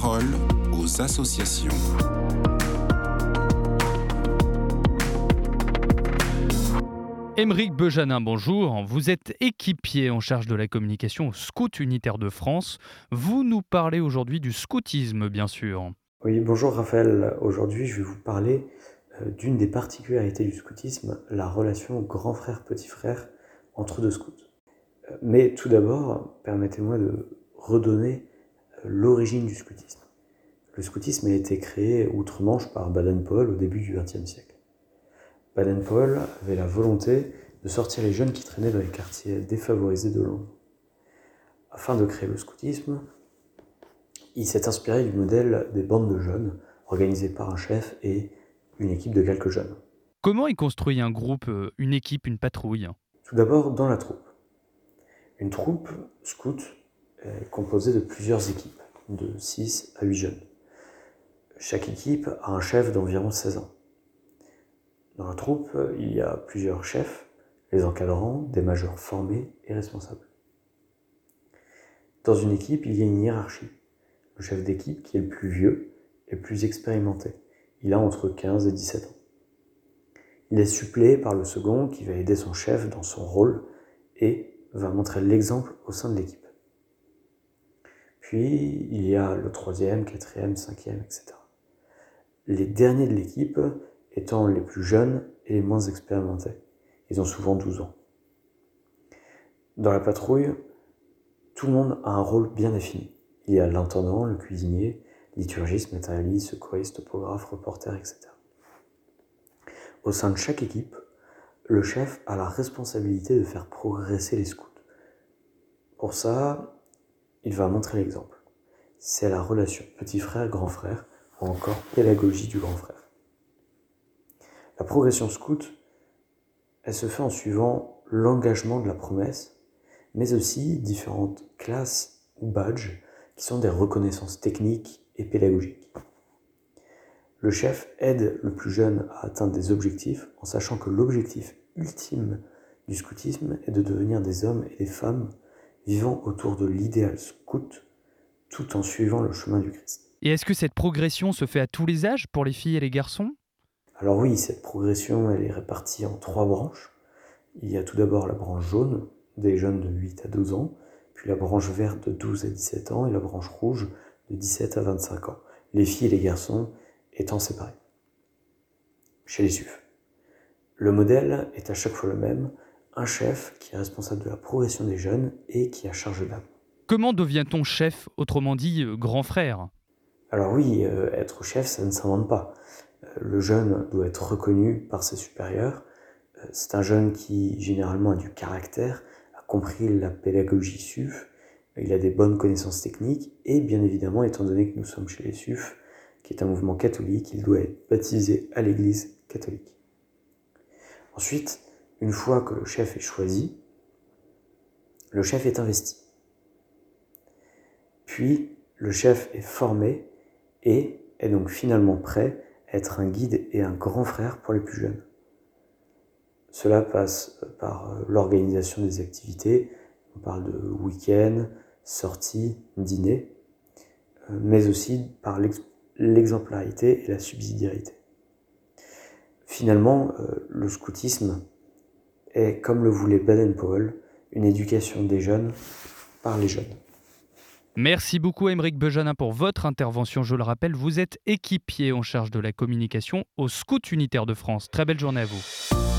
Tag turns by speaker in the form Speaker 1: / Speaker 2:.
Speaker 1: parole aux associations.
Speaker 2: Émeric Bejanin, bonjour. Vous êtes équipier en charge de la communication au Scout unitaire de France. Vous nous parlez aujourd'hui du scoutisme, bien sûr.
Speaker 3: Oui, bonjour Raphaël. Aujourd'hui, je vais vous parler euh, d'une des particularités du scoutisme, la relation grand frère-petit frère entre deux scouts. Euh, mais tout d'abord, permettez-moi de redonner euh, l'origine du scoutisme. Le scoutisme a été créé outre-Manche par Baden-Powell au début du XXe siècle. Baden-Powell avait la volonté de sortir les jeunes qui traînaient dans les quartiers défavorisés de Londres. Afin de créer le scoutisme, il s'est inspiré du modèle des bandes de jeunes organisées par un chef et une équipe de quelques jeunes.
Speaker 2: Comment il construit un groupe, euh, une équipe, une patrouille?
Speaker 3: Tout d'abord dans la troupe. Une troupe scout est composée de plusieurs équipes, de 6 à 8 jeunes. Chaque équipe a un chef d'environ 16 ans. Dans la troupe, il y a plusieurs chefs, les encadrants, des majeurs formés et responsables. Dans une équipe, il y a une hiérarchie. Le chef d'équipe, qui est le plus vieux, est le plus expérimenté. Il a entre 15 et 17 ans. Il est suppléé par le second qui va aider son chef dans son rôle et va montrer l'exemple au sein de l'équipe. Puis il y a le troisième, quatrième, cinquième, etc. Les derniers de l'équipe étant les plus jeunes et les moins expérimentés. Ils ont souvent 12 ans. Dans la patrouille, tout le monde a un rôle bien défini. Il y a l'intendant, le cuisinier, liturgiste, matérialiste, secouriste, topographe, reporter, etc. Au sein de chaque équipe, le chef a la responsabilité de faire progresser les scouts. Pour ça, il va montrer l'exemple. C'est la relation petit frère-grand frère, ou encore pédagogie du grand frère. La progression scout, elle se fait en suivant l'engagement de la promesse, mais aussi différentes classes ou badges qui sont des reconnaissances techniques et pédagogiques. Le chef aide le plus jeune à atteindre des objectifs en sachant que l'objectif ultime du scoutisme est de devenir des hommes et des femmes vivant autour de l'idéal scout tout en suivant le chemin du Christ.
Speaker 2: Et est-ce que cette progression se fait à tous les âges pour les filles et les garçons?
Speaker 3: Alors oui, cette progression elle est répartie en trois branches. Il y a tout d'abord la branche jaune des jeunes de 8 à 12 ans, puis la branche verte de 12 à 17 ans et la branche rouge de 17 à 25 ans, les filles et les garçons étant séparés. Chez les SUF. Le modèle est à chaque fois le même, un chef qui est responsable de la progression des jeunes et qui a charge d'âme.
Speaker 2: Comment devient-on chef, autrement dit euh, grand frère?
Speaker 3: Alors oui, euh, être chef, ça ne s'invente pas. Euh, le jeune doit être reconnu par ses supérieurs. Euh, c'est un jeune qui généralement a du caractère, a compris la pédagogie SUF, il a des bonnes connaissances techniques et bien évidemment, étant donné que nous sommes chez les SUF, qui est un mouvement catholique, il doit être baptisé à l'église catholique. Ensuite, une fois que le chef est choisi, le chef est investi. Puis, le chef est formé et est donc finalement prêt à être un guide et un grand frère pour les plus jeunes. Cela passe par l'organisation des activités, on parle de week-end, sorties, dîner, mais aussi par l'exemplarité et la subsidiarité. Finalement, le scoutisme est, comme le voulait Baden-Powell, une éducation des jeunes par les jeunes.
Speaker 2: Merci beaucoup Émeric Bejanin pour votre intervention. Je le rappelle, vous êtes équipier en charge de la communication au Scout Unitaire de France. Très belle journée à vous.